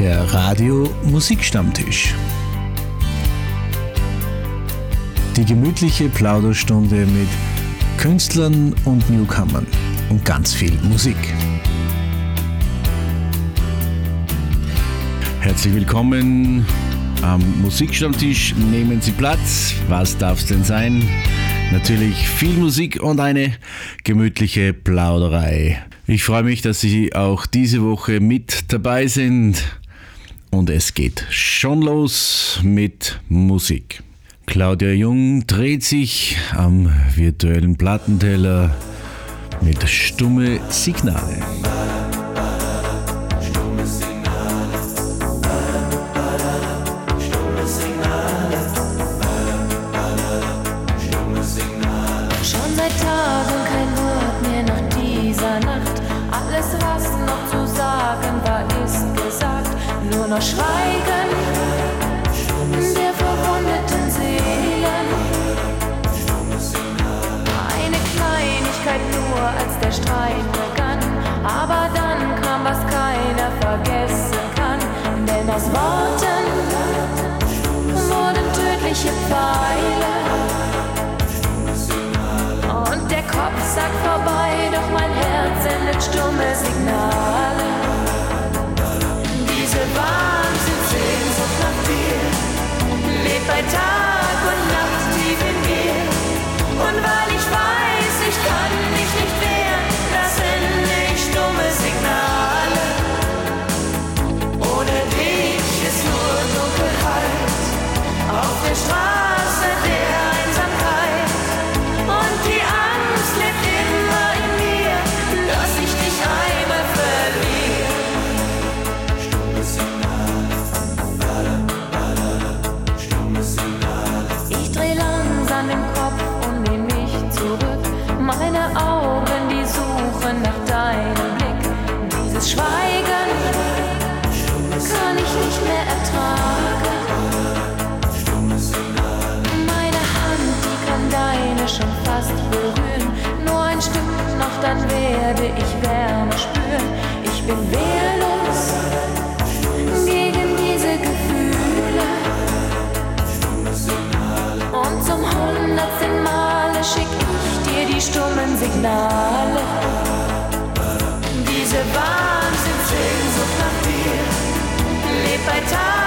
Der Radio Musikstammtisch. Die gemütliche Plauderstunde mit Künstlern und Newcomern und ganz viel Musik. Herzlich willkommen am Musikstammtisch. Nehmen Sie Platz. Was darf es denn sein? Natürlich viel Musik und eine gemütliche Plauderei. Ich freue mich, dass Sie auch diese Woche mit dabei sind. Und es geht schon los mit Musik. Claudia Jung dreht sich am virtuellen Plattenteller mit stumme Signale. Pfeile. Und der Kopf sagt vorbei, doch mein Herz sendet stumme Signale. Diese Wahnsinnssehnsucht nach lebt bei Tag Signale. Diese Wahnsinnssehnsucht nach dir lebt bei Tag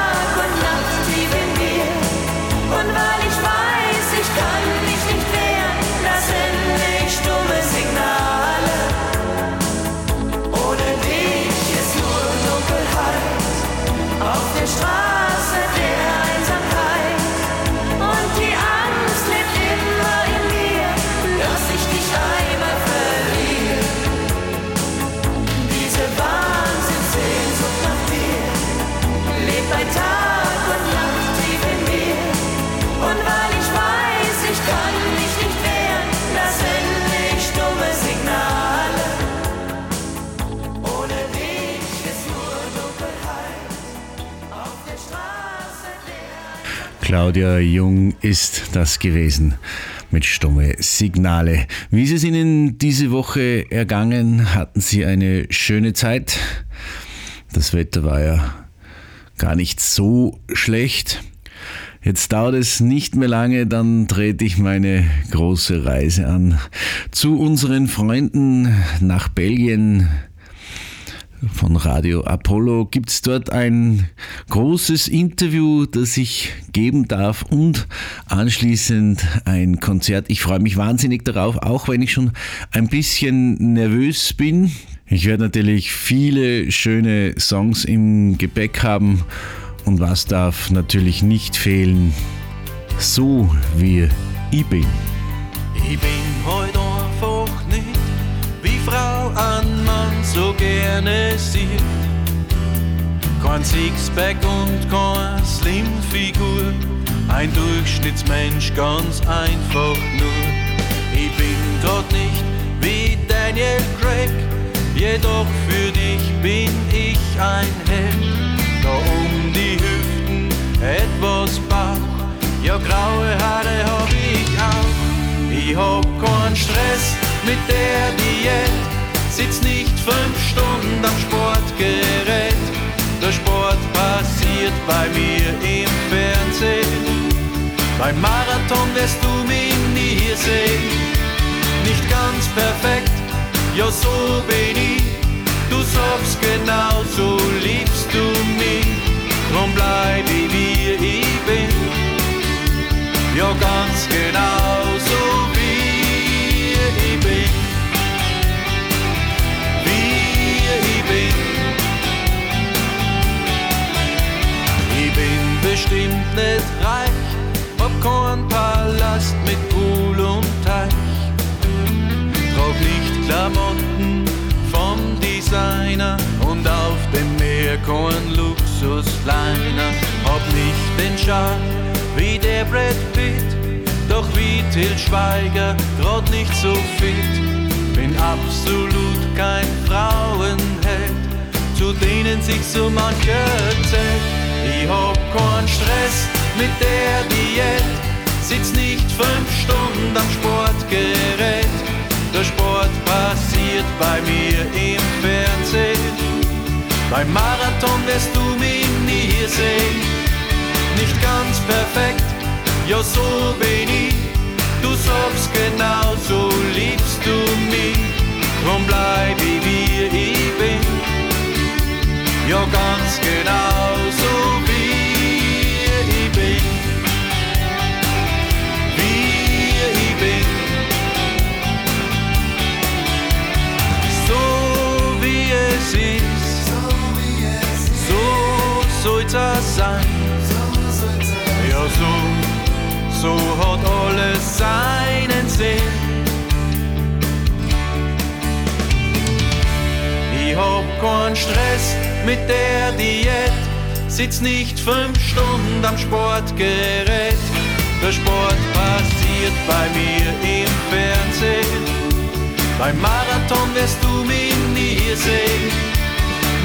Claudia Jung ist das gewesen mit stumme Signale. Wie ist es Ihnen diese Woche ergangen? Hatten Sie eine schöne Zeit? Das Wetter war ja gar nicht so schlecht. Jetzt dauert es nicht mehr lange, dann trete ich meine große Reise an zu unseren Freunden nach Belgien, von Radio Apollo gibt es dort ein großes Interview, das ich geben darf und anschließend ein Konzert. Ich freue mich wahnsinnig darauf, auch wenn ich schon ein bisschen nervös bin. Ich werde natürlich viele schöne Songs im Gepäck haben und was darf natürlich nicht fehlen, so wie ich bin. Ich bin heute gerne sieht. Kein Sixpack und keine Slimfigur, ein Durchschnittsmensch ganz einfach nur. Ich bin dort nicht wie Daniel Craig, jedoch für dich bin ich ein Held. Da um die Hüften etwas Bauch, ja graue Haare hab ich auch. Ich hab keinen Stress mit der Diät, sitz nicht fünf Stunden am Sportgerät. Der Sport passiert bei mir im Fernsehen. Beim Marathon wirst du mich nie sehen. Nicht ganz perfekt, ja so bin ich. Du sagst genau, so liebst du mich. Drum bleib ich wie ich bin. Ja ganz genau so wie ich bin. Bestimmt nicht reich, hab keinen Palast mit Pool und Teich. Trag nicht Klamotten vom Designer und auf dem Meer kein Luxusliner. Hab nicht den Charme wie der Brad Pitt, doch wie Till Schweiger, grad nicht so fit. Bin absolut kein Frauenheld, zu denen sich so mancher zählt. Ich hab keinen Stress mit der Diät, sitz nicht fünf Stunden am Sportgerät. Der Sport passiert bei mir im Fernsehen. Beim Marathon wirst du mich nie sehen. Nicht ganz perfekt, ja so bin ich. Du sagst genau, so liebst du mich. Drum bleib ich wie ich bin. Ja ganz genau so wie ich bin. Wie ich bin. So wie es ist. So soll's es sein. Ja, so, so hat alles seinen Sinn. Ich hab keinen Stress mit der Diät, sitz nicht fünf Stunden am Sportgerät. Der Sport passiert bei mir im Fernsehen. Beim Marathon wirst du mich nie sehen.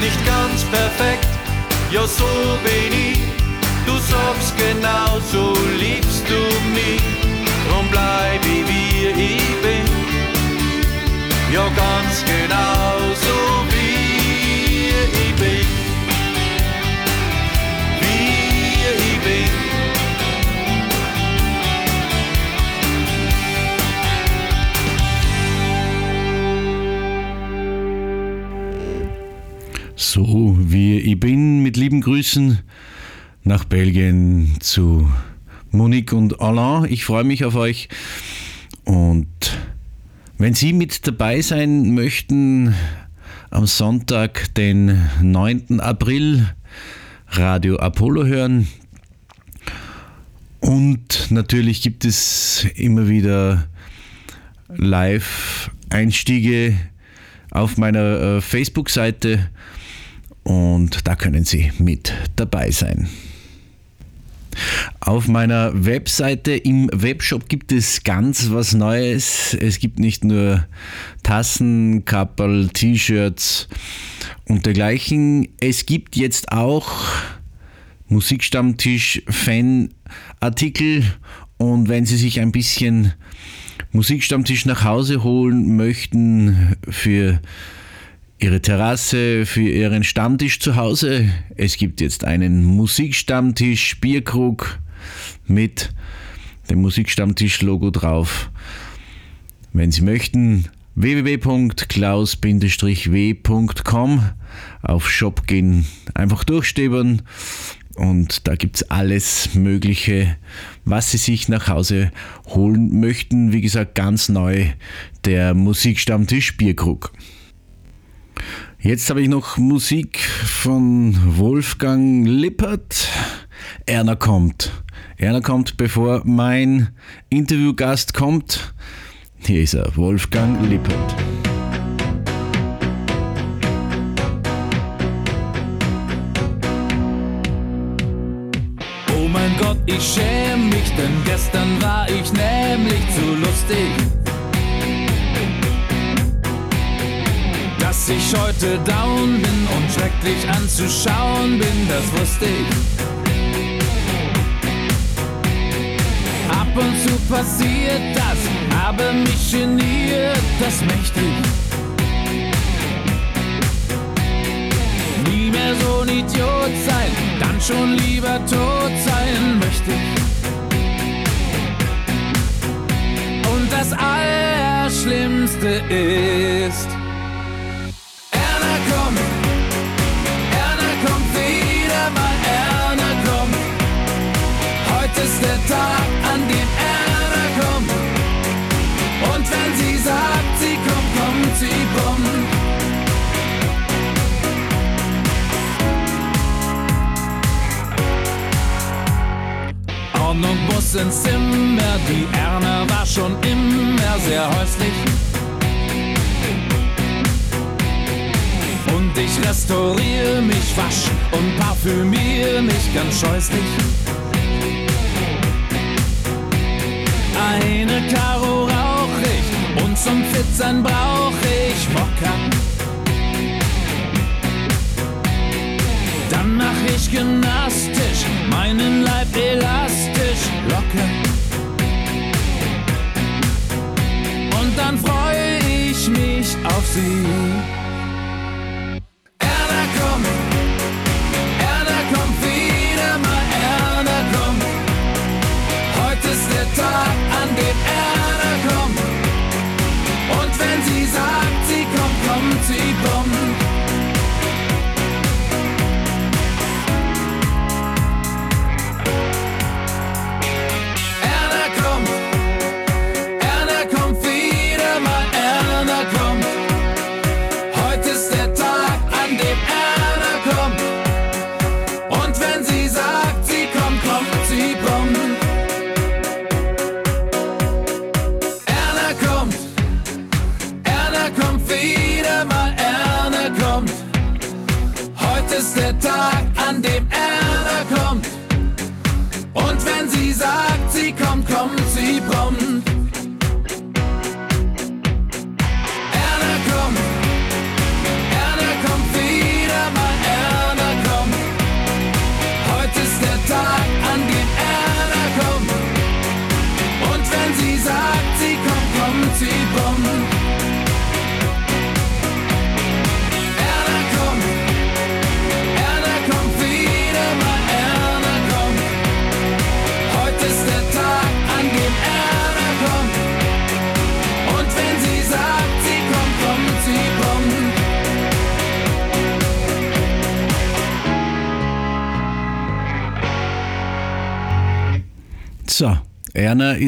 Nicht ganz perfekt, ja so bin ich. Du sagst genau, so liebst du mich. Drum bleib ich wie ich bin. Ja ganz genau so wie ich bin, mit lieben Grüßen nach Belgien zu Monique und Alain. Ich freue mich auf euch und wenn Sie mit dabei sein möchten, am Sonntag, den 9. April, Radio Apollo hören. Und natürlich gibt es immer wieder Live-Einstiege auf meiner äh, Facebook-Seite und da können Sie mit dabei sein. Auf meiner Webseite im Webshop gibt es ganz was Neues. Es gibt nicht nur Tassen, Kapperl, T-Shirts und dergleichen. Es gibt jetzt auch Musikstammtisch-Fanartikel und wenn Sie sich ein bisschen Musikstammtisch nach Hause holen möchten für Ihre Terrasse, für Ihren Stammtisch zu Hause. Es gibt jetzt einen Musikstammtisch Bierkrug mit dem Musikstammtisch-Logo drauf. Wenn Sie möchten, www.klaus-w.com auf Shop gehen, einfach durchstöbern und da gibt es alles Mögliche, was Sie sich nach Hause holen möchten. Wie gesagt, ganz neu der Musikstammtisch Bierkrug. Jetzt habe ich noch Musik von Wolfgang Lippert. Erna kommt. Erna kommt, bevor mein Interviewgast kommt. Hier ist er, Wolfgang Lippert. Oh mein Gott, ich schäm mich, denn gestern war ich nämlich zu lustig. Dass ich heute down bin und schrecklich anzuschauen bin, das wusste ich. Ab und zu passiert das, habe mich geniert, das mächtig. Nie mehr so ein Idiot sein, dann schon lieber tot sein möchte ich. Und das Allerschlimmste ist, Tag, an dem Erna kommt. Und wenn sie sagt, sie kommt, kommt sie kommt. Ordnung muss ins Zimmer, die Erna war schon immer sehr häuslich. Und ich restauriere mich, wasch und parfümiere mich ganz scheußlich. Eine Karo rauch ich und zum Fitzeln brauch ich Wodka. Dann mach ich gymnastisch, meinen Leib elastisch locker. Und dann freu ich mich auf sie.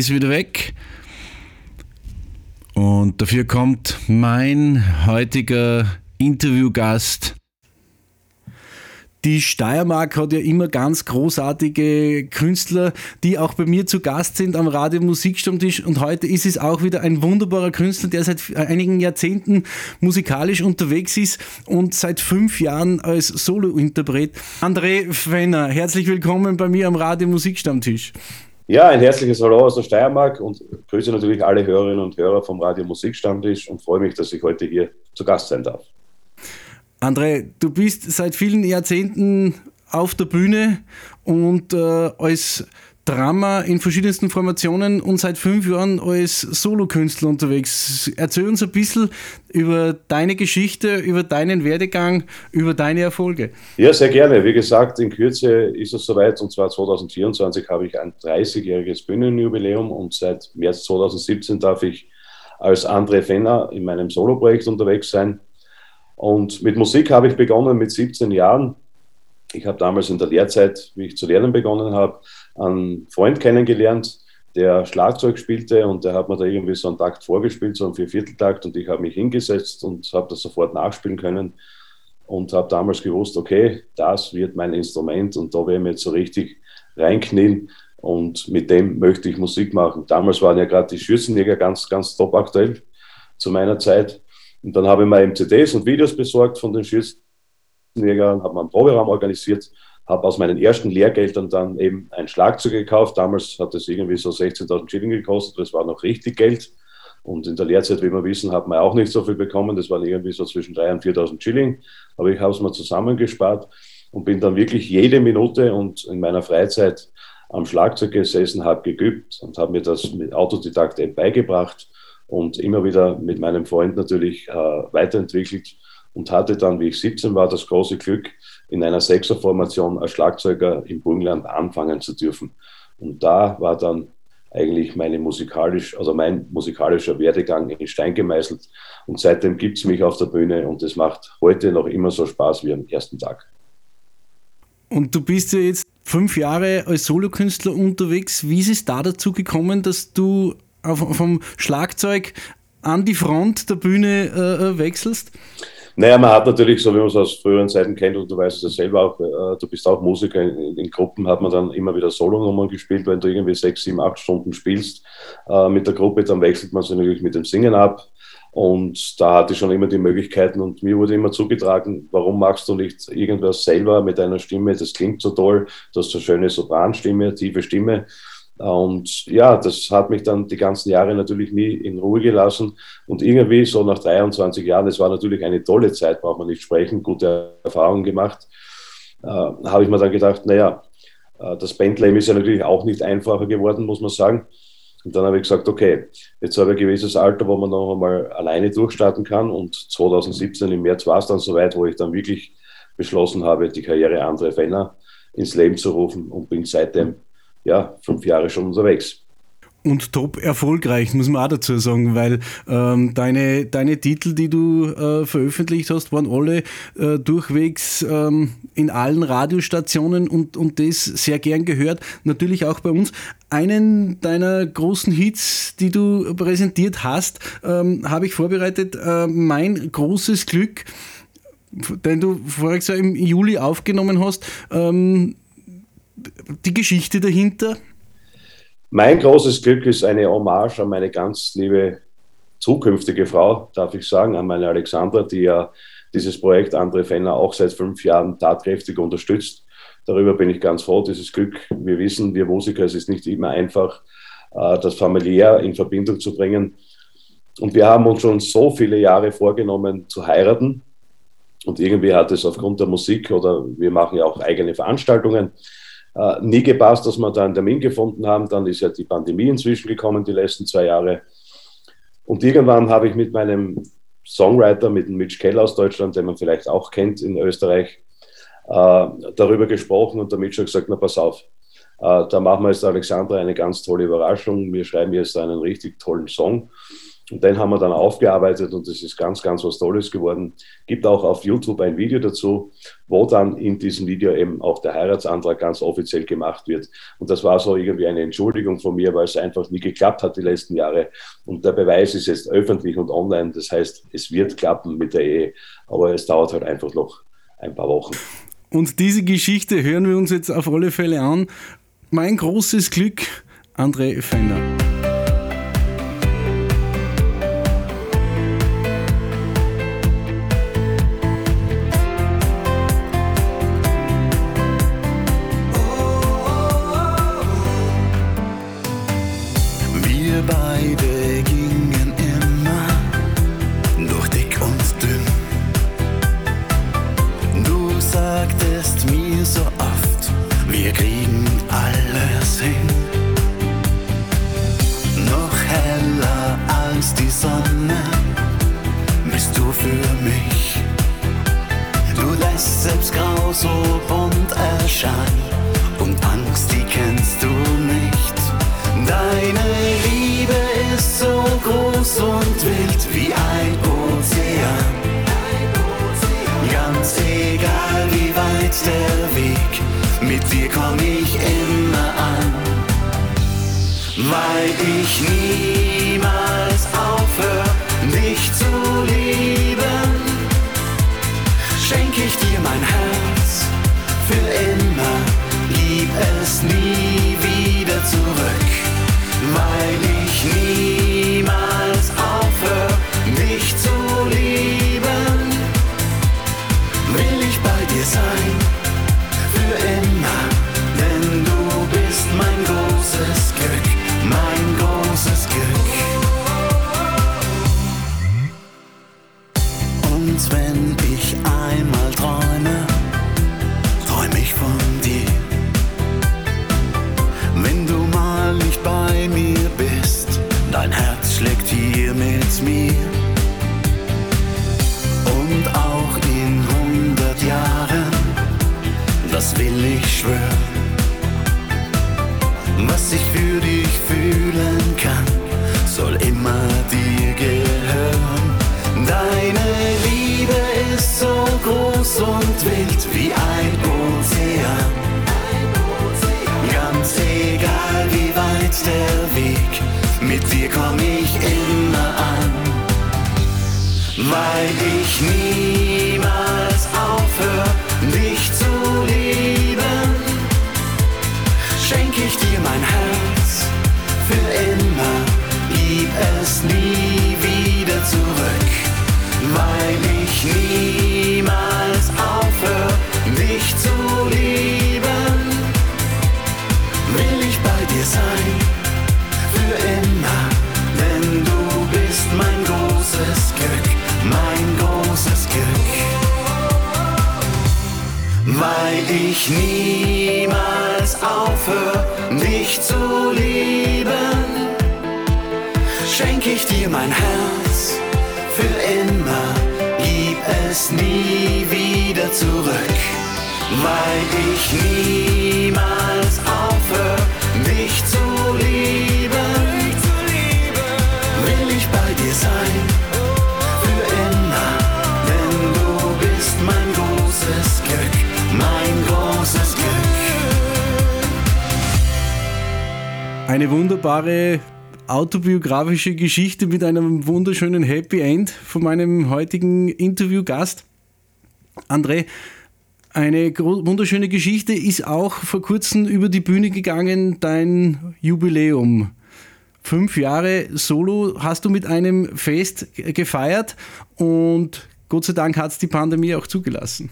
Ist wieder weg. Und dafür kommt mein heutiger Interviewgast. Die Steiermark hat ja immer ganz großartige Künstler, die auch bei mir zu Gast sind am Radio Musikstammtisch. Und heute ist es auch wieder ein wunderbarer Künstler, der seit einigen Jahrzehnten musikalisch unterwegs ist und seit fünf Jahren als Solo-Interpret. André Fenner, herzlich willkommen bei mir am Radio Musikstammtisch. Ja, ein herzliches Hallo aus der Steiermark und grüße natürlich alle Hörerinnen und Hörer vom Radio Musikstammtisch und freue mich, dass ich heute hier zu Gast sein darf. André, du bist seit vielen Jahrzehnten auf der Bühne und äh, als Drama in verschiedensten Formationen und seit fünf Jahren als Solokünstler unterwegs. Erzähl uns ein bisschen über deine Geschichte, über deinen Werdegang, über deine Erfolge. Ja, sehr gerne. Wie gesagt, in Kürze ist es soweit und zwar 2024 habe ich ein 30-jähriges Bühnenjubiläum und seit März 2017 darf ich als André Fenner in meinem Soloprojekt unterwegs sein. Und mit Musik habe ich begonnen mit 17 Jahren. Ich habe damals in der Lehrzeit, wie ich zu lernen begonnen habe, einen Freund kennengelernt, der Schlagzeug spielte und der hat mir da irgendwie so einen Takt vorgespielt, so einen Viervierteltakt und ich habe mich hingesetzt und habe das sofort nachspielen können und habe damals gewusst, okay, das wird mein Instrument und da werde ich jetzt so richtig reinknien und mit dem möchte ich Musik machen. Damals waren ja gerade die Schürzenjäger ganz, ganz top aktuell zu meiner Zeit und dann habe ich mir eben CDs und Videos besorgt von den Schürzenjägern, habe mir einen Proberaum organisiert, habe aus meinen ersten Lehrgeldern dann eben ein Schlagzeug gekauft. Damals hat es irgendwie so 16.000 Schilling gekostet, das war noch richtig Geld. Und in der Lehrzeit, wie wir wissen, hat man auch nicht so viel bekommen. Das waren irgendwie so zwischen 3.000 und 4.000 Schilling. Aber ich habe es mir zusammengespart und bin dann wirklich jede Minute und in meiner Freizeit am Schlagzeug gesessen, habe geübt und habe mir das mit Autodidakt beigebracht und immer wieder mit meinem Freund natürlich äh, weiterentwickelt und hatte dann, wie ich 17 war, das große Glück, in einer Sechserformation als Schlagzeuger im Burgenland anfangen zu dürfen. Und da war dann eigentlich meine musikalisch, also mein musikalischer Werdegang in Stein gemeißelt. Und seitdem gibt es mich auf der Bühne und es macht heute noch immer so Spaß wie am ersten Tag. Und du bist ja jetzt fünf Jahre als Solokünstler unterwegs. Wie ist es da dazu gekommen, dass du vom Schlagzeug an die Front der Bühne äh, äh, wechselst? Naja, man hat natürlich, so wie man es aus früheren Zeiten kennt, und du weißt es ja selber auch, äh, du bist auch Musiker, in, in, Gruppen hat man dann immer wieder Solonummern gespielt, wenn du irgendwie sechs, sieben, acht Stunden spielst äh, mit der Gruppe, dann wechselt man sich natürlich mit dem Singen ab. Und da hatte ich schon immer die Möglichkeiten und mir wurde immer zugetragen, warum machst du nicht irgendwas selber mit deiner Stimme? Das klingt so toll, du hast so schöne Sopranstimme, tiefe Stimme. Und ja, das hat mich dann die ganzen Jahre natürlich nie in Ruhe gelassen. Und irgendwie so nach 23 Jahren, es war natürlich eine tolle Zeit, braucht man nicht sprechen, gute Erfahrungen gemacht, äh, habe ich mir dann gedacht, naja, äh, das Bandleben ist ja natürlich auch nicht einfacher geworden, muss man sagen. Und dann habe ich gesagt, okay, jetzt habe ich ein gewisses Alter, wo man noch einmal alleine durchstarten kann. Und 2017 im März war es dann soweit, wo ich dann wirklich beschlossen habe, die Karriere André Fenner ins Leben zu rufen und bin seitdem ja, fünf Jahre schon unterwegs. Und top erfolgreich, muss man auch dazu sagen, weil ähm, deine, deine Titel, die du äh, veröffentlicht hast, waren alle äh, durchwegs ähm, in allen Radiostationen und, und das sehr gern gehört. Natürlich auch bei uns. Einen deiner großen Hits, die du präsentiert hast, ähm, habe ich vorbereitet. Äh, mein großes Glück, den du voriges Jahr im Juli aufgenommen hast. Ähm, die Geschichte dahinter? Mein großes Glück ist eine Hommage an meine ganz liebe zukünftige Frau, darf ich sagen, an meine Alexandra, die ja dieses Projekt André Fenner auch seit fünf Jahren tatkräftig unterstützt. Darüber bin ich ganz froh, dieses Glück. Wir wissen, wir Musiker, es ist nicht immer einfach, äh, das familiär in Verbindung zu bringen. Und wir haben uns schon so viele Jahre vorgenommen zu heiraten. Und irgendwie hat es aufgrund der Musik oder wir machen ja auch eigene Veranstaltungen, äh, nie gepasst, dass wir da einen Termin gefunden haben. Dann ist ja die Pandemie inzwischen gekommen, die letzten zwei Jahre. Und irgendwann habe ich mit meinem Songwriter, mit dem Mitch Keller aus Deutschland, den man vielleicht auch kennt in Österreich, äh, darüber gesprochen und der Mitch hat gesagt, na pass auf, äh, da machen wir jetzt Alexandra eine ganz tolle Überraschung. Wir schreiben jetzt einen richtig tollen Song. Und den haben wir dann aufgearbeitet und es ist ganz, ganz was Tolles geworden. Gibt auch auf YouTube ein Video dazu, wo dann in diesem Video eben auch der Heiratsantrag ganz offiziell gemacht wird. Und das war so irgendwie eine Entschuldigung von mir, weil es einfach nie geklappt hat die letzten Jahre. Und der Beweis ist jetzt öffentlich und online. Das heißt, es wird klappen mit der Ehe, aber es dauert halt einfach noch ein paar Wochen. Und diese Geschichte hören wir uns jetzt auf alle Fälle an. Mein großes Glück, André Fender. Weil ich niemals aufhöre, dich zu lieben. Schenke ich dir mein Herz für immer, gib es nie wieder zurück, weil ich niemals aufhöre, komm ich immer an. Weil ich niemals aufhör, dich zu lieben, schenk ich dir mein Herz für immer, gib es nie mein Herz für immer, gib es nie wieder zurück. Weil ich niemals aufhör, dich zu lieben, will ich bei dir sein, für immer, denn du bist mein großes Glück, mein großes Glück. Eine wunderbare autobiografische Geschichte mit einem wunderschönen Happy End von meinem heutigen Interviewgast. André, eine wunderschöne Geschichte ist auch vor kurzem über die Bühne gegangen, dein Jubiläum. Fünf Jahre Solo hast du mit einem Fest gefeiert und Gott sei Dank hat es die Pandemie auch zugelassen.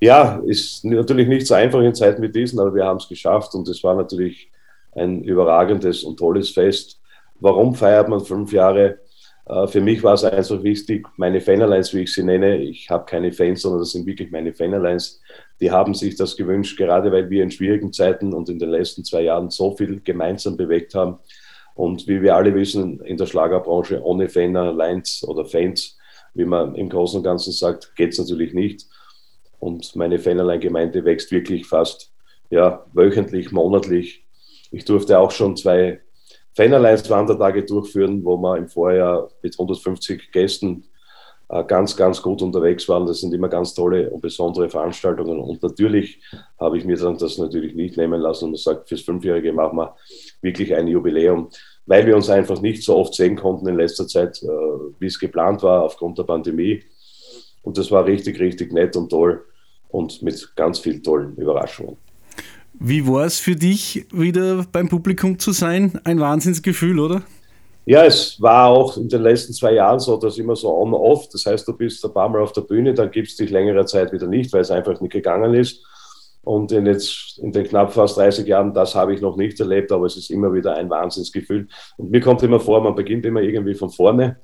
Ja, ist natürlich nicht so einfach in Zeiten wie diesen, aber wir haben es geschafft und es war natürlich ein überragendes und tolles Fest. Warum feiert man fünf Jahre? Äh, Für mich war es einfach wichtig, meine Fanerlines, wie ich sie nenne, ich habe keine Fans, sondern das sind wirklich meine Fanerlines, die haben sich das gewünscht, gerade weil wir in schwierigen Zeiten und in den letzten zwei Jahren so viel gemeinsam bewegt haben. Und wie wir alle wissen, in der Schlagerbranche ohne Fanerlines oder Fans, wie man im Großen und Ganzen sagt, geht es natürlich nicht. Und meine Fanerline-Gemeinde wächst wirklich fast ja, wöchentlich, monatlich. Ich durfte auch schon zwei Fanerlines-Wandertage durchführen, wo wir im Vorjahr mit 150 Gästen äh, ganz, ganz gut unterwegs waren. Das sind immer ganz tolle und besondere Veranstaltungen. Und natürlich habe ich mir dann das natürlich nicht nehmen lassen und gesagt, fürs Fünfjährige machen wir wirklich ein Jubiläum, weil wir uns einfach nicht so oft sehen konnten in letzter Zeit, äh, wie es geplant war aufgrund der Pandemie. Und das war richtig, richtig nett und toll und mit ganz vielen tollen Überraschungen. Wie war es für dich, wieder beim Publikum zu sein? Ein Wahnsinnsgefühl, oder? Ja, es war auch in den letzten zwei Jahren so, dass immer so on-off. Das heißt, du bist ein paar Mal auf der Bühne, dann gibst dich längere Zeit wieder nicht, weil es einfach nicht gegangen ist. Und in, jetzt, in den knapp fast 30 Jahren, das habe ich noch nicht erlebt, aber es ist immer wieder ein Wahnsinnsgefühl. Und mir kommt immer vor, man beginnt immer irgendwie von vorne.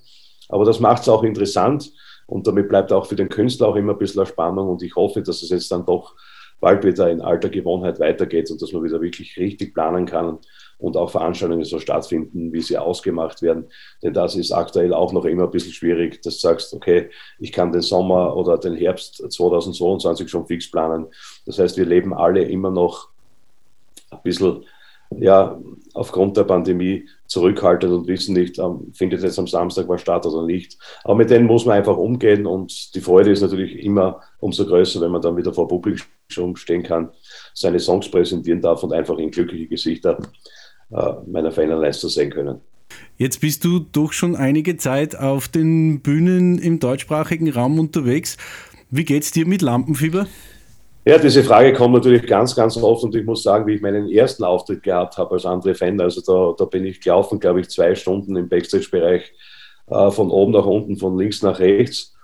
Aber das macht es auch interessant. Und damit bleibt auch für den Künstler auch immer ein bisschen Spannung. Und ich hoffe, dass es jetzt dann doch bald wieder in alter Gewohnheit weitergeht und dass man wieder wirklich richtig planen kann und auch Veranstaltungen so stattfinden, wie sie ausgemacht werden. Denn das ist aktuell auch noch immer ein bisschen schwierig, dass du sagst, okay, ich kann den Sommer oder den Herbst 2022 schon fix planen. Das heißt, wir leben alle immer noch ein bisschen ja, aufgrund der Pandemie zurückhaltend und wissen nicht, ähm, findet jetzt am Samstag was statt oder nicht. Aber mit denen muss man einfach umgehen und die Freude ist natürlich immer umso größer, wenn man dann wieder vor Publikum stehen kann, seine Songs präsentieren darf und einfach in glückliche Gesichter äh, meiner Fanerleister sehen können. Jetzt bist du doch schon einige Zeit auf den Bühnen im deutschsprachigen Raum unterwegs. Wie geht's dir mit Lampenfieber? Ja, diese Frage kommt natürlich ganz, ganz oft und ich muss sagen, wie ich meinen ersten Auftritt gehabt habe als André Fender, also da, da bin ich gelaufen, glaube ich, zwei Stunden im Backstage-Bereich äh, von oben nach unten, von links nach rechts.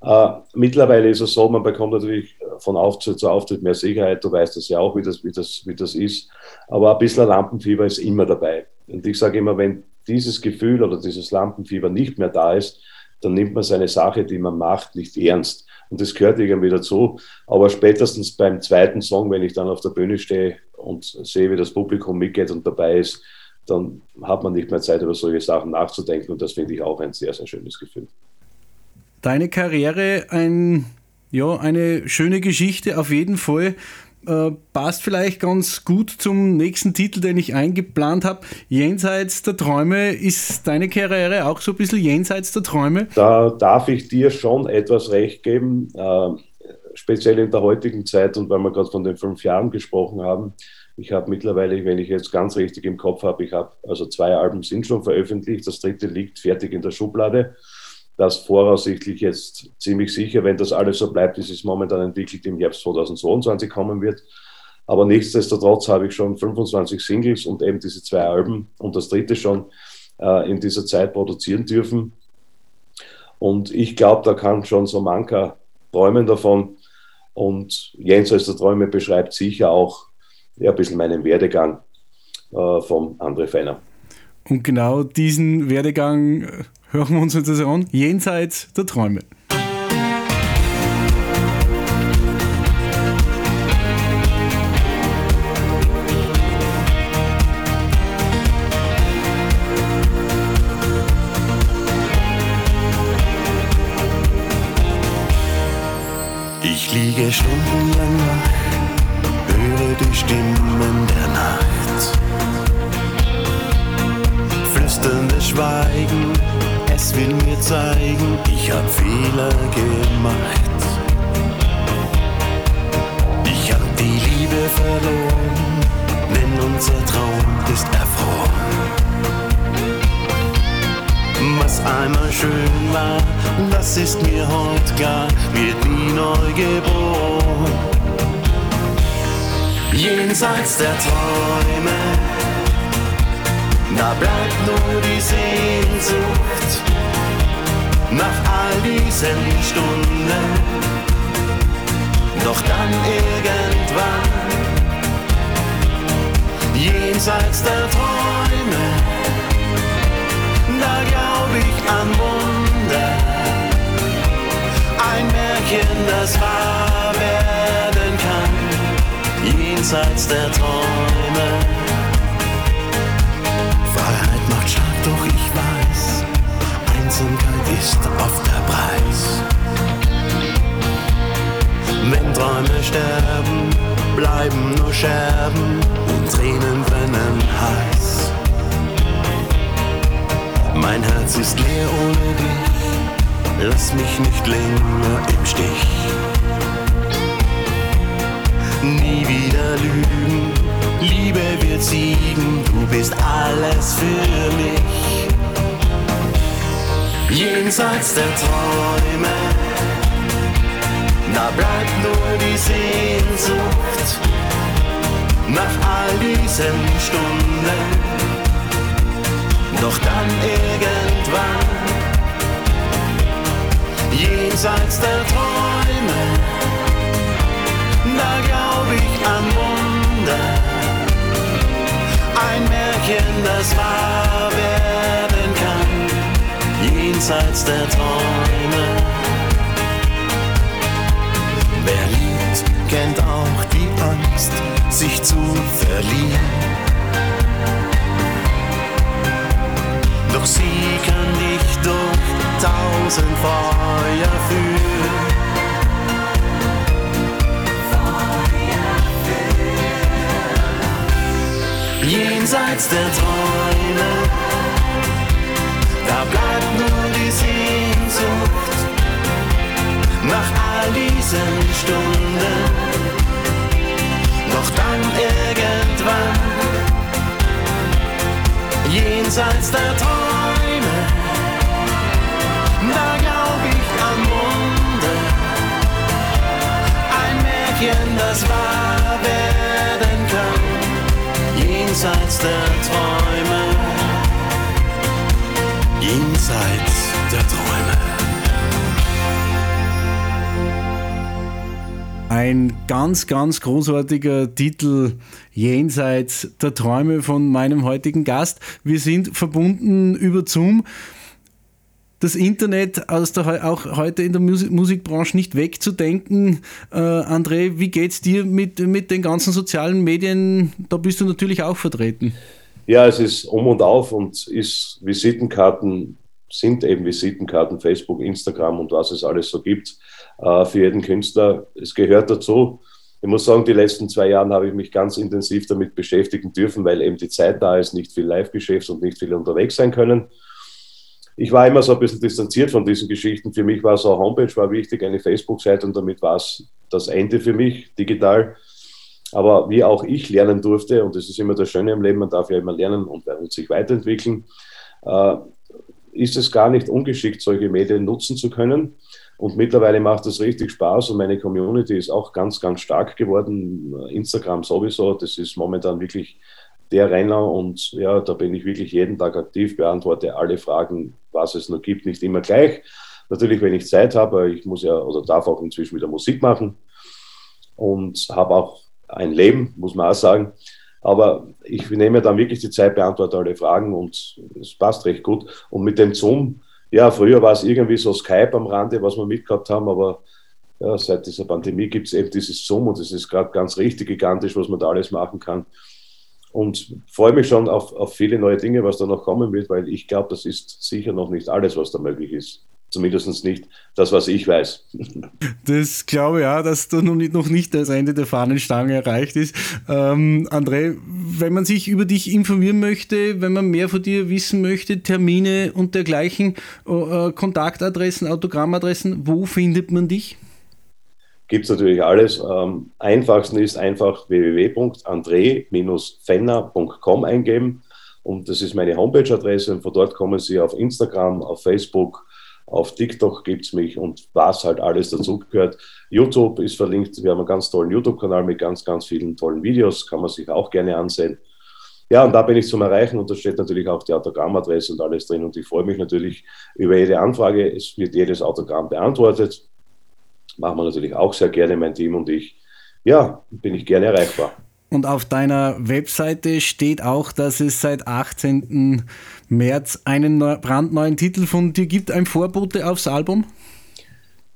Äh, mittlerweile ist es so, man bekommt natürlich von Auftritt zu Auftritt mehr Sicherheit, du weißt das ja auch, wie das, wie das, wie das ist, aber ein bisschen Lampenfieber ist immer dabei. Und ich sage immer, wenn dieses Gefühl oder dieses Lampenfieber nicht mehr da ist, dann nimmt man seine Sache, die man macht, nicht ernst. Und das gehört irgendwie dazu. Aber spätestens beim zweiten Song, wenn ich dann auf der Bühne stehe und sehe, wie das Publikum mitgeht und dabei ist, dann hat man nicht mehr Zeit, über solche Sachen nachzudenken. Und das finde ich auch ein sehr, sehr schönes Gefühl. Deine Karriere, ein, ja, eine schöne Geschichte auf jeden Fall. Äh, passt vielleicht ganz gut zum nächsten Titel, den ich eingeplant habe. Jenseits der Träume. Ist deine Karriere auch so ein bisschen jenseits der Träume? Da darf ich dir schon etwas recht geben, äh, speziell in der heutigen Zeit und weil wir gerade von den fünf Jahren gesprochen haben. Ich habe mittlerweile, wenn ich jetzt ganz richtig im Kopf habe, ich habe also zwei Alben sind schon veröffentlicht, das dritte liegt fertig in der Schublade. Das voraussichtlich jetzt ziemlich sicher, wenn das alles so bleibt, wie es momentan entwickelt, im Herbst 2022 kommen wird. Aber nichtsdestotrotz habe ich schon 25 Singles und eben diese zwei Alben und das dritte schon äh, in dieser Zeit produzieren dürfen. Und ich glaube, da kann schon so mancher träumen davon. Und Jenseits der Träume beschreibt sicher auch ja, ein bisschen meinen Werdegang äh, vom André Feiner. Und genau diesen Werdegang äh, hören wir uns jetzt an. Jenseits der Träume. Ich liege stundenlang wach, höre die Stimmen der Nacht. Flüsterndes Schweigen, es will mir zeigen, ich hab Fehler gemacht. Ich hab die Liebe verloren, denn unser Traum ist erfroren. Was einmal schön war, das ist mir heut gar, wird nie neu geboren. Jenseits der Träume, da bleibt nur die Sehnsucht nach all diesen Stunden. Doch dann irgendwann, jenseits der Träume, da glaub ich an Wunder. Ein Märchen, das wahr werden kann, jenseits der Träume. Einsamkeit ist oft der Preis. Wenn Träume sterben, bleiben nur Scherben und Tränen brennen heiß. Mein Herz ist leer ohne dich, lass mich nicht länger im Stich. Nie wieder lügen, Liebe wird siegen, du bist alles für mich. Jenseits der Träume, da bleibt nur die Sehnsucht nach all diesen Stunden. Doch dann irgendwann, jenseits der Träume, da glaub ich an Wunder. Ein Märchen, das kann, jenseits der Träume. Wer liebt, kennt auch die Angst, sich zu verlieren. Doch sie kann dich durch tausend Feuer führen. Jenseits der Träume, da bleibt nur die Sehnsucht nach all diesen Stunden. Doch dann irgendwann jenseits der Träume, da glaub ich an Wunder. Ein Märchen, das wahr werden kann, jenseits der Träume, jenseits der Träume. Ein ganz, ganz großartiger Titel jenseits der Träume von meinem heutigen Gast. Wir sind verbunden über Zoom. Das Internet aus der, auch heute in der Musik Musikbranche nicht wegzudenken. Äh, André, wie geht's dir mit, mit den ganzen sozialen Medien? Da bist du natürlich auch vertreten. Ja, es ist um und auf und ist Visitenkarten, sind eben Visitenkarten, Facebook, Instagram und was es alles so gibt äh, für jeden Künstler. Es gehört dazu. ich muss sagen, die letzten zwei Jahre habe ich mich ganz intensiv damit beschäftigen dürfen, weil eben die Zeit da ist, nicht viel Live-Geschäft und nicht viel unterwegs sein können. Ich war immer so ein bisschen distanziert von diesen Geschichten. Für mich war so eine Homepage war wichtig, eine Facebook-Seite und damit war es das Ende für mich digital. Aber wie auch ich lernen durfte, und das ist immer das Schöne im Leben, man darf ja immer lernen und, und sich weiterentwickeln, äh, ist es gar nicht ungeschickt, solche Medien nutzen zu können. Und mittlerweile macht es richtig Spaß und meine Community ist auch ganz, ganz stark geworden. Instagram sowieso, das ist momentan wirklich der Renner und ja, da bin ich wirklich jeden Tag aktiv, beantworte alle Fragen, was es nur gibt, nicht immer gleich. Natürlich, wenn ich Zeit habe, ich muss ja oder darf auch inzwischen wieder Musik machen und habe auch ein Leben, muss man auch sagen. Aber ich nehme dann wirklich die Zeit, beantworte alle Fragen und es passt recht gut. Und mit dem Zoom, ja, früher war es irgendwie so Skype am Rande, was wir mitgehabt haben, aber ja, seit dieser Pandemie gibt es eben dieses Zoom und es ist gerade ganz richtig gigantisch, was man da alles machen kann. Und freue mich schon auf, auf viele neue Dinge, was da noch kommen wird, weil ich glaube, das ist sicher noch nicht alles, was da möglich ist. Zumindest nicht das, was ich weiß. Das glaube ich auch, dass da noch nicht, noch nicht das Ende der Fahnenstange erreicht ist. Ähm, André, wenn man sich über dich informieren möchte, wenn man mehr von dir wissen möchte, Termine und dergleichen, äh, Kontaktadressen, Autogrammadressen, wo findet man dich? Gibt es natürlich alles. Ähm, einfachsten ist einfach www.andre-fenner.com eingeben. Und das ist meine Homepage-Adresse. Und von dort kommen Sie auf Instagram, auf Facebook, auf TikTok gibt es mich und was halt alles dazugehört. YouTube ist verlinkt. Wir haben einen ganz tollen YouTube-Kanal mit ganz, ganz vielen tollen Videos. Kann man sich auch gerne ansehen. Ja, und da bin ich zum Erreichen und da steht natürlich auch die Autogrammadresse und alles drin. Und ich freue mich natürlich über jede Anfrage. Es wird jedes Autogramm beantwortet. Machen wir natürlich auch sehr gerne, mein Team und ich. Ja, bin ich gerne erreichbar. Und auf deiner Webseite steht auch, dass es seit 18. März einen brandneuen Titel von dir gibt, ein Vorbote aufs Album?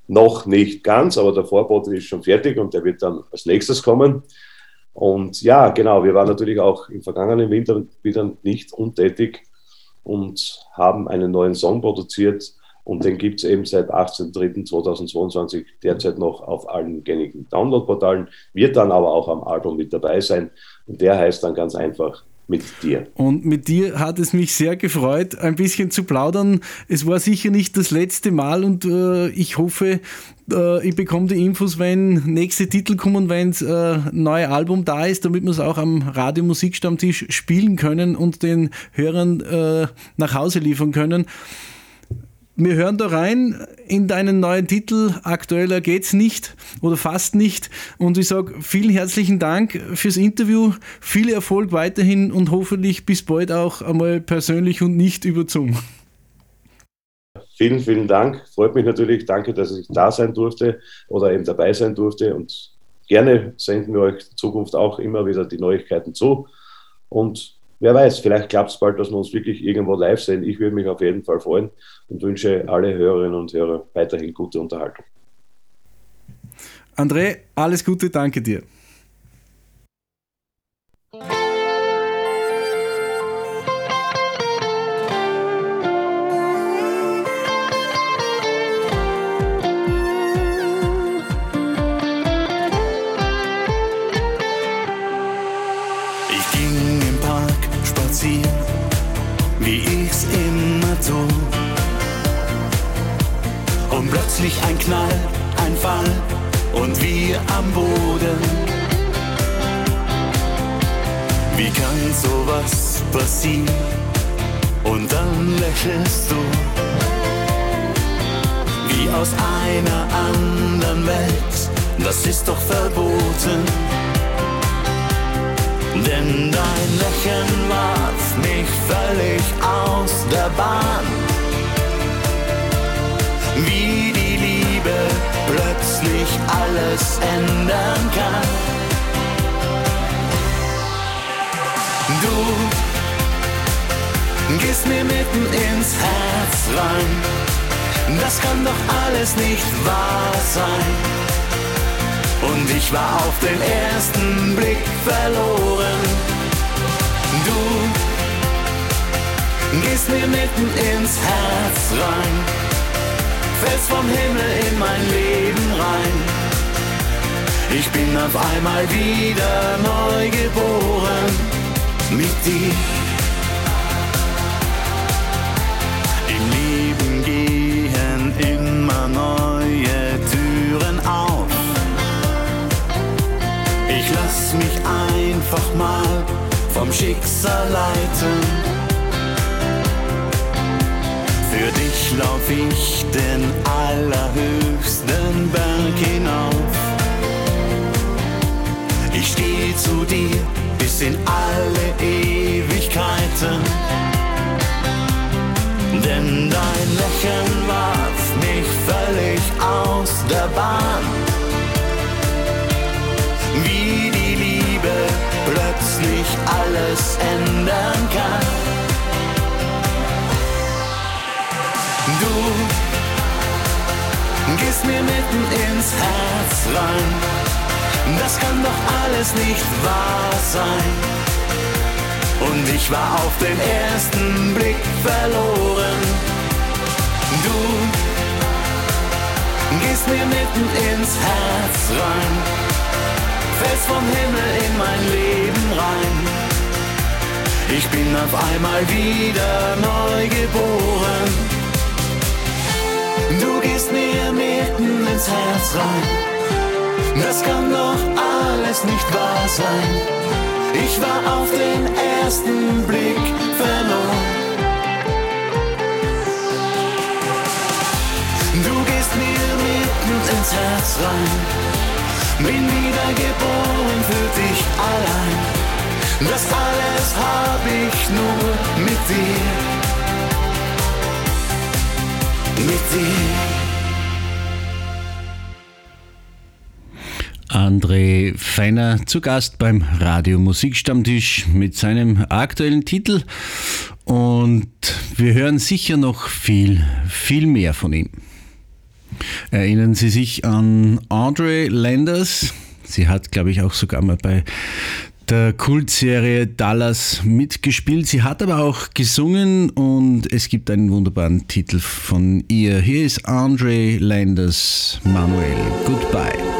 Noch nicht ganz, aber der Vorbote ist schon fertig und der wird dann als nächstes kommen. Und ja, genau, wir waren natürlich auch im vergangenen Winter wieder nicht untätig und haben einen neuen Song produziert und den gibt es eben seit 18.03.2022 derzeit noch auf allen gängigen Download-Portalen, wird dann aber auch am Album mit dabei sein. Und der heißt dann ganz einfach mit dir. Und mit dir hat es mich sehr gefreut, ein bisschen zu plaudern. Es war sicher nicht das letzte Mal und äh, ich hoffe, äh, ich bekomme die Infos, wenn nächste Titel kommen, wenn das äh, neue Album da ist, damit wir es auch am Radiomusikstammtisch spielen können und den Hörern äh, nach Hause liefern können. Wir hören da rein in deinen neuen Titel. Aktueller geht's nicht oder fast nicht. Und ich sage vielen herzlichen Dank fürs Interview. Viel Erfolg weiterhin und hoffentlich bis bald auch einmal persönlich und nicht über Zoom. Vielen, vielen Dank. Freut mich natürlich. Danke, dass ich da sein durfte oder eben dabei sein durfte. Und gerne senden wir euch in Zukunft auch immer wieder die Neuigkeiten zu. Und wer weiß, vielleicht klappt es bald, dass wir uns wirklich irgendwo live sehen. Ich würde mich auf jeden Fall freuen und wünsche alle Hörerinnen und Hörer weiterhin gute Unterhaltung. André, alles Gute, danke dir. Plötzlich ein Knall, ein Fall und wir am Boden. Wie kann sowas passieren? Und dann lächelst du, wie aus einer anderen Welt, das ist doch verboten. Denn dein Lächeln warf mich völlig aus der Bahn. Plötzlich alles ändern kann. Du gehst mir mitten ins Herz rein. Das kann doch alles nicht wahr sein. Und ich war auf den ersten Blick verloren. Du gehst mir mitten ins Herz rein fällst vom Himmel in mein Leben rein. Ich bin auf einmal wieder neu geboren mit dir. Im Leben gehen immer neue Türen auf. Ich lass mich einfach mal vom Schicksal leiten. Für dich lauf ich den allerhöchsten Berg hinauf. Ich stehe zu dir bis in alle Ewigkeiten. Denn dein Lächeln warf mich völlig aus der Bahn. Wie die Liebe plötzlich alles ändern gehst mir mitten ins Herz rein. Das kann doch alles nicht wahr sein. Und ich war auf den ersten Blick verloren. Du gehst mir mitten ins Herz rein, fällst vom Himmel in mein Leben rein. Ich bin auf einmal wieder neu geboren. Du gehst mir mitten ins Herz rein. Das kann doch alles nicht wahr sein. Ich war auf den ersten Blick verloren. Du gehst mir mitten ins Herz rein. Bin wieder geboren für dich allein. Das alles hab ich nur mit dir. Mit dir. André Feiner zu Gast beim Radio Musikstammtisch mit seinem aktuellen Titel und wir hören sicher noch viel, viel mehr von ihm. Erinnern Sie sich an Andre Landers? Sie hat, glaube ich, auch sogar mal bei der Kultserie Dallas mitgespielt. Sie hat aber auch gesungen und es gibt einen wunderbaren Titel von ihr. Hier ist Andre Landers Manuel. Goodbye.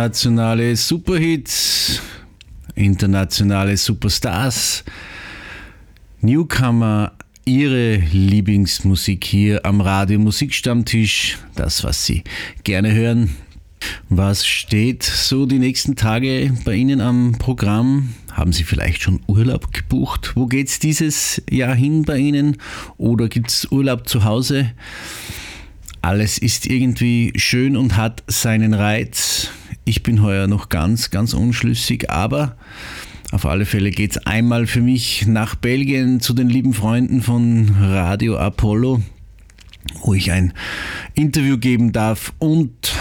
Internationale Superhits, internationale Superstars, Newcomer, Ihre Lieblingsmusik hier am Radio Musikstammtisch, das, was Sie gerne hören. Was steht so die nächsten Tage bei Ihnen am Programm? Haben Sie vielleicht schon Urlaub gebucht? Wo geht es dieses Jahr hin bei Ihnen? Oder gibt es Urlaub zu Hause? Alles ist irgendwie schön und hat seinen Reiz. Ich bin heuer noch ganz, ganz unschlüssig, aber auf alle Fälle geht es einmal für mich nach Belgien zu den lieben Freunden von Radio Apollo, wo ich ein Interview geben darf und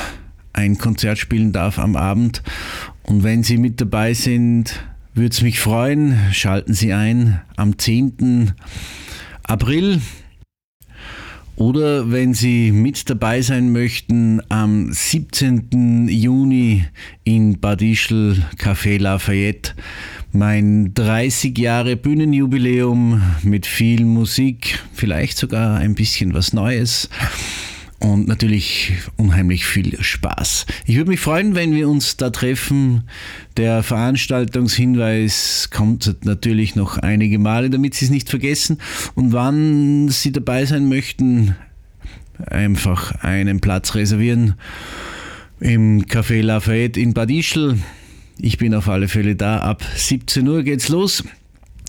ein Konzert spielen darf am Abend. Und wenn Sie mit dabei sind, würde es mich freuen. Schalten Sie ein am 10. April. Oder wenn Sie mit dabei sein möchten, am 17. Juni in Bad Ischl, Café Lafayette, mein 30 Jahre Bühnenjubiläum mit viel Musik, vielleicht sogar ein bisschen was Neues und natürlich unheimlich viel Spaß. Ich würde mich freuen, wenn wir uns da treffen. Der Veranstaltungshinweis kommt natürlich noch einige Male, damit Sie es nicht vergessen. Und wann Sie dabei sein möchten, einfach einen Platz reservieren im Café Lafayette in Bad Ischl. Ich bin auf alle Fälle da. Ab 17 Uhr geht's los.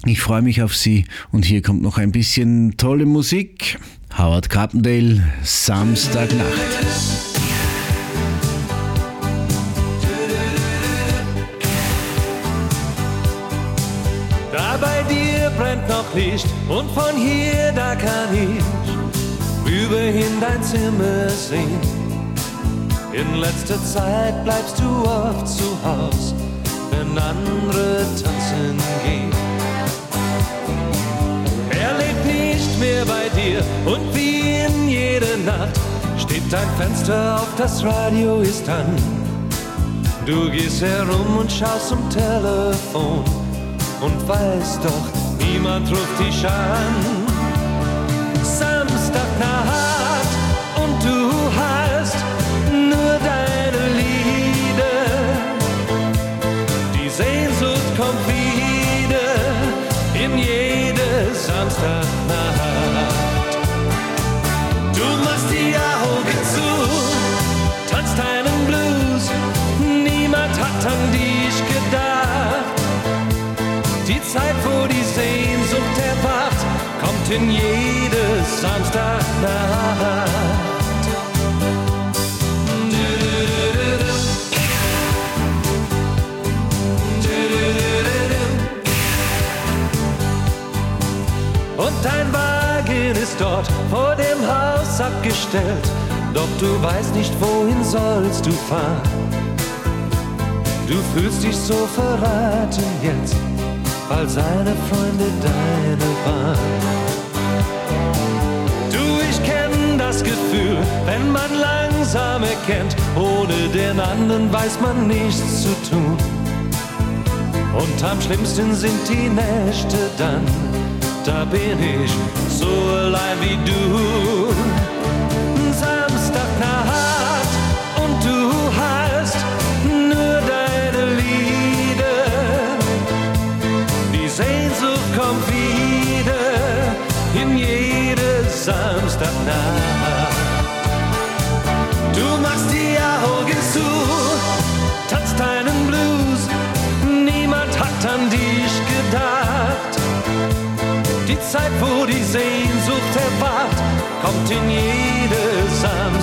Ich freue mich auf Sie und hier kommt noch ein bisschen tolle Musik. Howard Carpendale, Samstagnacht. Da bei dir brennt noch Licht und von hier da kann ich rüberhin dein Zimmer sehen. In letzter Zeit bleibst du oft zu Haus, wenn andere tanzen gehen. Nicht mehr bei dir und wie in jeder Nacht steht dein Fenster auf, das Radio ist an. Du gehst herum und schaust zum Telefon und weißt doch, niemand ruft dich an. Samstagnacht in jede Samstagnacht. Und dein Wagen ist dort vor dem Haus abgestellt, doch du weißt nicht, wohin sollst du fahren. Du fühlst dich so verraten jetzt, weil seine Freunde deine waren. Wenn man langsam erkennt, ohne den anderen weiß man nichts zu tun. Und am schlimmsten sind die Nächte dann, da bin ich so allein wie du. Samstagnacht und du hast nur deine Lieder. Die Sehnsucht kommt wieder in jede Samstagnacht. Zeit, wo die Sehnsucht erwacht, kommt in jede Samstagnacht.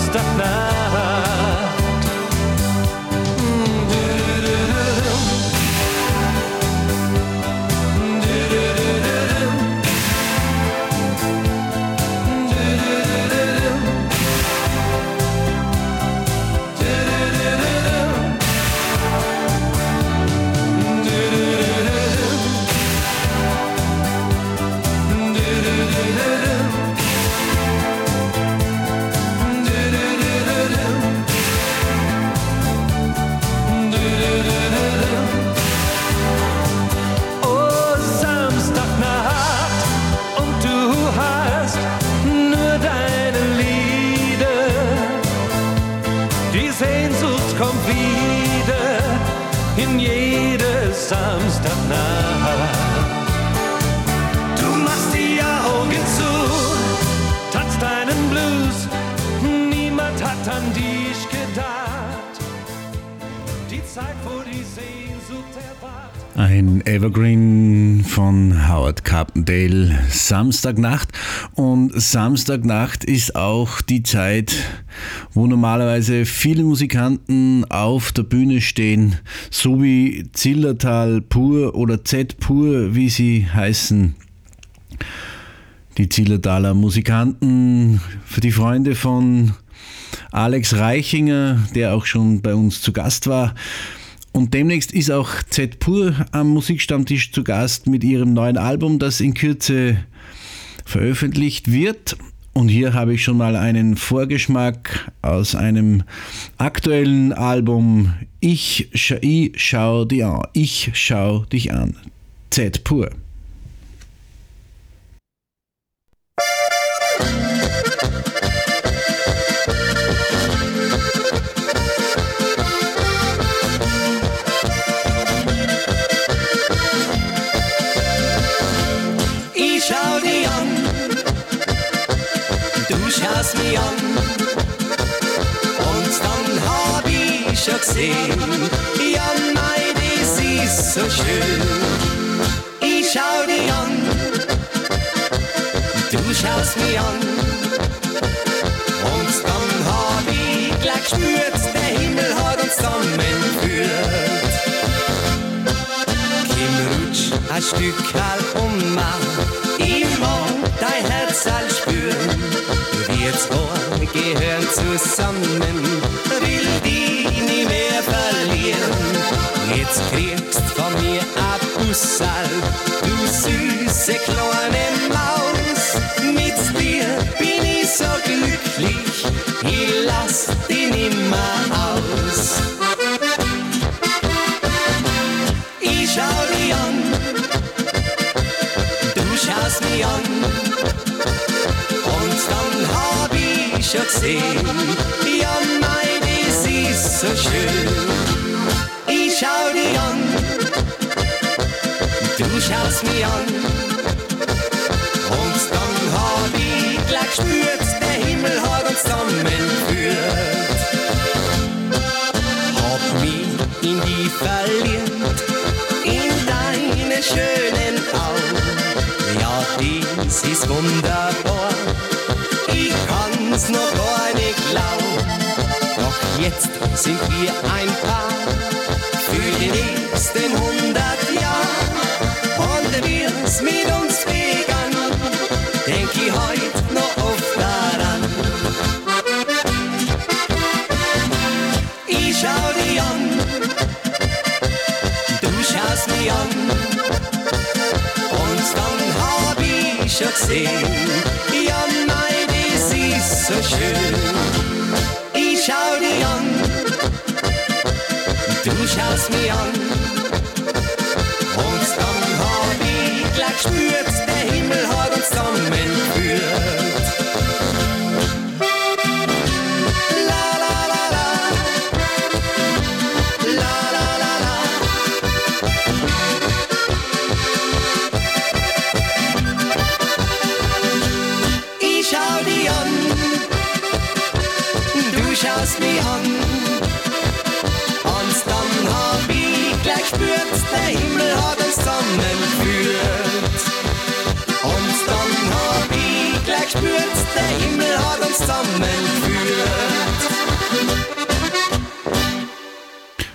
Samstagnacht. Und Samstagnacht ist auch die Zeit, wo normalerweise viele Musikanten auf der Bühne stehen, so wie Zillertal Pur oder Z Pur, wie sie heißen. Die Zillertaler Musikanten, für die Freunde von Alex Reichinger, der auch schon bei uns zu Gast war. Und demnächst ist auch Z Pur am Musikstammtisch zu Gast mit ihrem neuen Album, das in Kürze veröffentlicht wird. Und hier habe ich schon mal einen Vorgeschmack aus einem aktuellen Album. Ich, scha ich schau dich an. Ich schau dich an. Z Pur. Gesehen, ja nein, das ist so schön. Ich schau dich an, du schaust mich an. Und dann hab ich gleich gespürt, der Himmel hat uns zusammengeführt. Kim rutsch ein Stück halt um. Ich mag dein Herz all spüren. Wir zwei gehören zusammen, will die nie mehr verlieren. Jetzt kriegst von mir ein Bussal, du süße kleine Maus. Mit dir bin ich so glücklich, ich lass dich nimmer aus. Schon gesehen, ja mein, das ist so schön. Ich schau dich an, du schaust mich an. Und dann hab ich gleich gespürt, der Himmel hat uns zusammengeführt. Hab mich in die verliebt, in deine schönen Augen. Ja, dies ist wunderbar, kann's noch gar nicht glauben. Doch jetzt sind wir ein Paar für die nächsten schaust mich an. Und dann hab ich gleich gespürt, der Himmel hat uns zusammengeführt.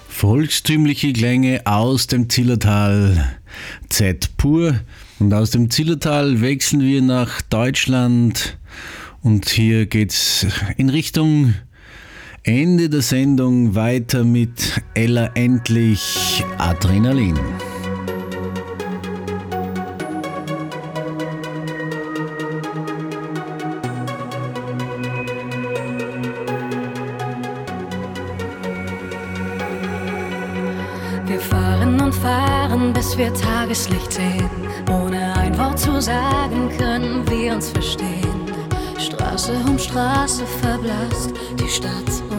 Volkstümliche Klänge aus dem Zillertal Z pur. Und aus dem Zillertal wechseln wir nach Deutschland. Und hier geht's in Richtung Ende der Sendung weiter mit Ella Endlich Adrenalin. Tageslicht sehen. Ohne ein Wort zu sagen, können wir uns verstehen. Straße um Straße verblasst, die Stadt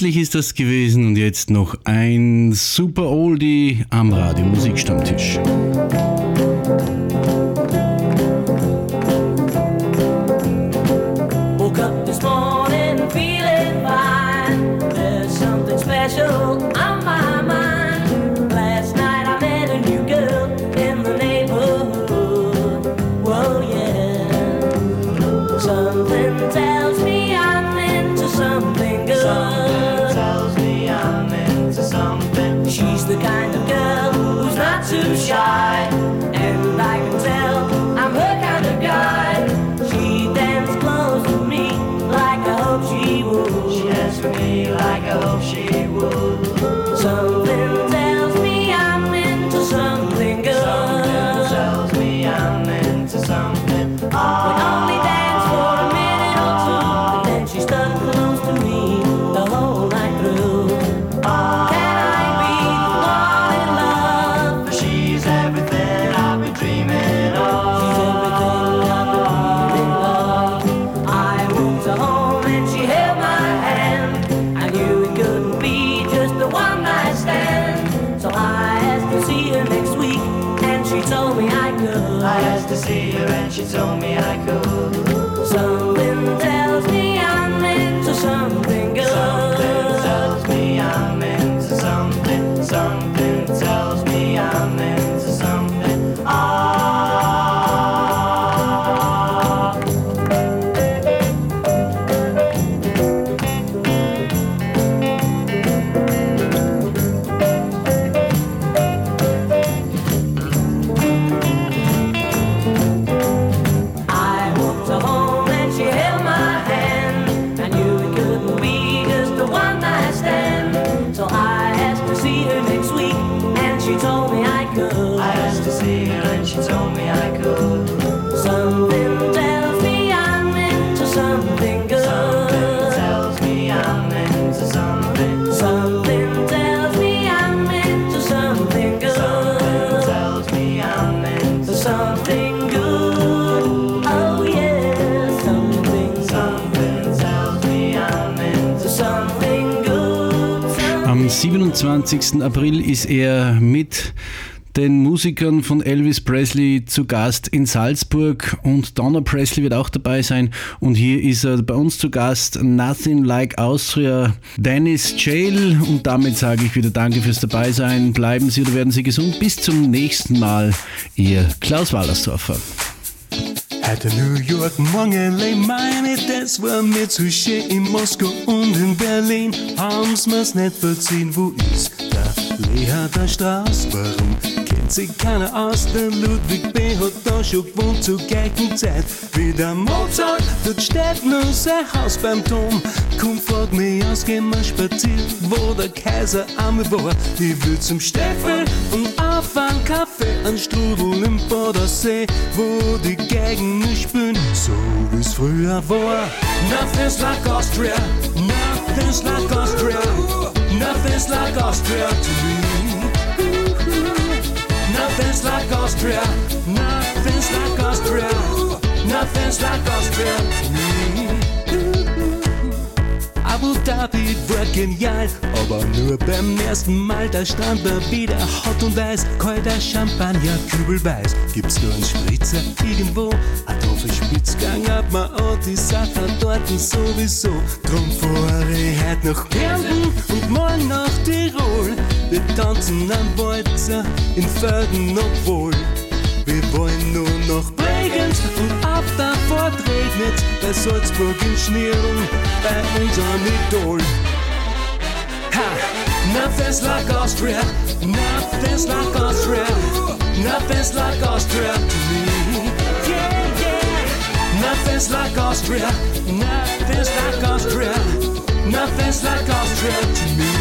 Endlich ist das gewesen und jetzt noch ein super Oldie 24. April ist er mit den Musikern von Elvis Presley zu Gast in Salzburg und Donna Presley wird auch dabei sein und hier ist er bei uns zu Gast Nothing Like Austria Dennis Jail und damit sage ich wieder Danke fürs Dabeisein. Bleiben Sie oder werden Sie gesund. Bis zum nächsten Mal. Ihr Klaus Wallersdorfer. Heute New York, LA, meine, das war mir zu schön. In Moskau und in Berlin haben's mir's nicht verziehen. Wo ist der Lea der Straß? Warum keiner aus? Der Ludwig B. hat da schon gewohnt zur gleichen Zeit wie der Mozart. Dort steht nur sein Haus beim Dom. Komm, frag mich aus, gehen wir spazieren, wo der Kaiser einmal war. Ich will zum Steffel und auf einen Kaffee, ein Strudel im Badersee, wo die Geigen nur spielen, so wie's früher war. Nothing's like Austria, nothing's like Austria, nothing's like Austria to me. Nothing's like Austria, nothing's like Austria, nothing's like Austria. Abu Dhabi war genial, aber nur beim ersten Mal. Da stand er wieder hot und weiß, kalter Champagner, kübelweiß. Gibt's nur einen Spritzer irgendwo? Tafel Spitzgang ab man an, die Sache dort sowieso. Drum fahre ich heut nach Kärnten und morgen nach Tirol. Wir tanzen am Walzer in Felden obwohl. Wir wollen nur noch Bregenz und ab davor regnet bei Salzburg in Schnieren bei unserem Idol. Ha! Nothing's like Austria, nothing's like Austria, nothing's like Austria to me. Yeah, yeah. Nothing's like Austria, nothing's like Austria, nothing's like Austria to me.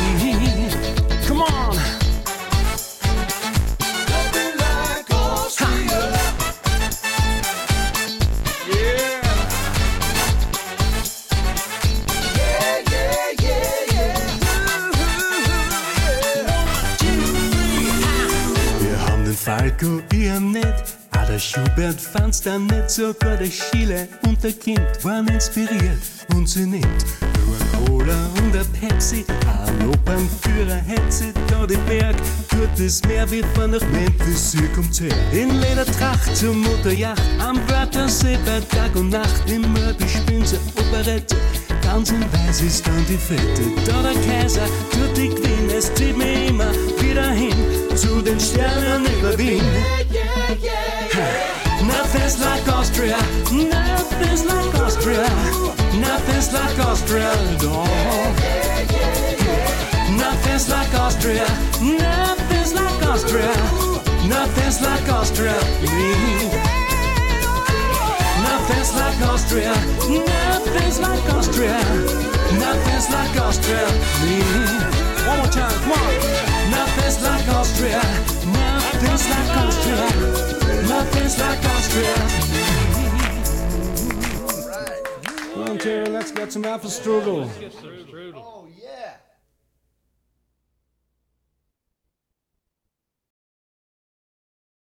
Ihr nicht. Ah, der Schubert fand's dann nicht, sogar der Schiele und der Kind waren inspiriert und sie nimmt nur ein Cola und ein Pepsi. Ein Opernführer hätte sie da den Berg, tut es mehr wie von nach Memphis, sie kommt her. In Ledertracht zur Mutterjacht, am Wörthersee bei Tag und Nacht, immer bespielen sie Operette. Ganz in weiß ist dann die Fette. Da der Kaiser tut die Queen, es zieht mich immer zu den Sternen. Nothing's like Austria, nothing's like Austria, nothing's like Austria at all. Nothing's like Austria, nothing's like Austria, nothing's like Austria. Nothing's like Austria, nothing's like Austria, nothing's like Austria. Me. One more time, come on. Nothing's like Austria, nothing's like Austria, nothing's like Austria. Come on, Terry, let's get some apple strudel. Oh, yeah.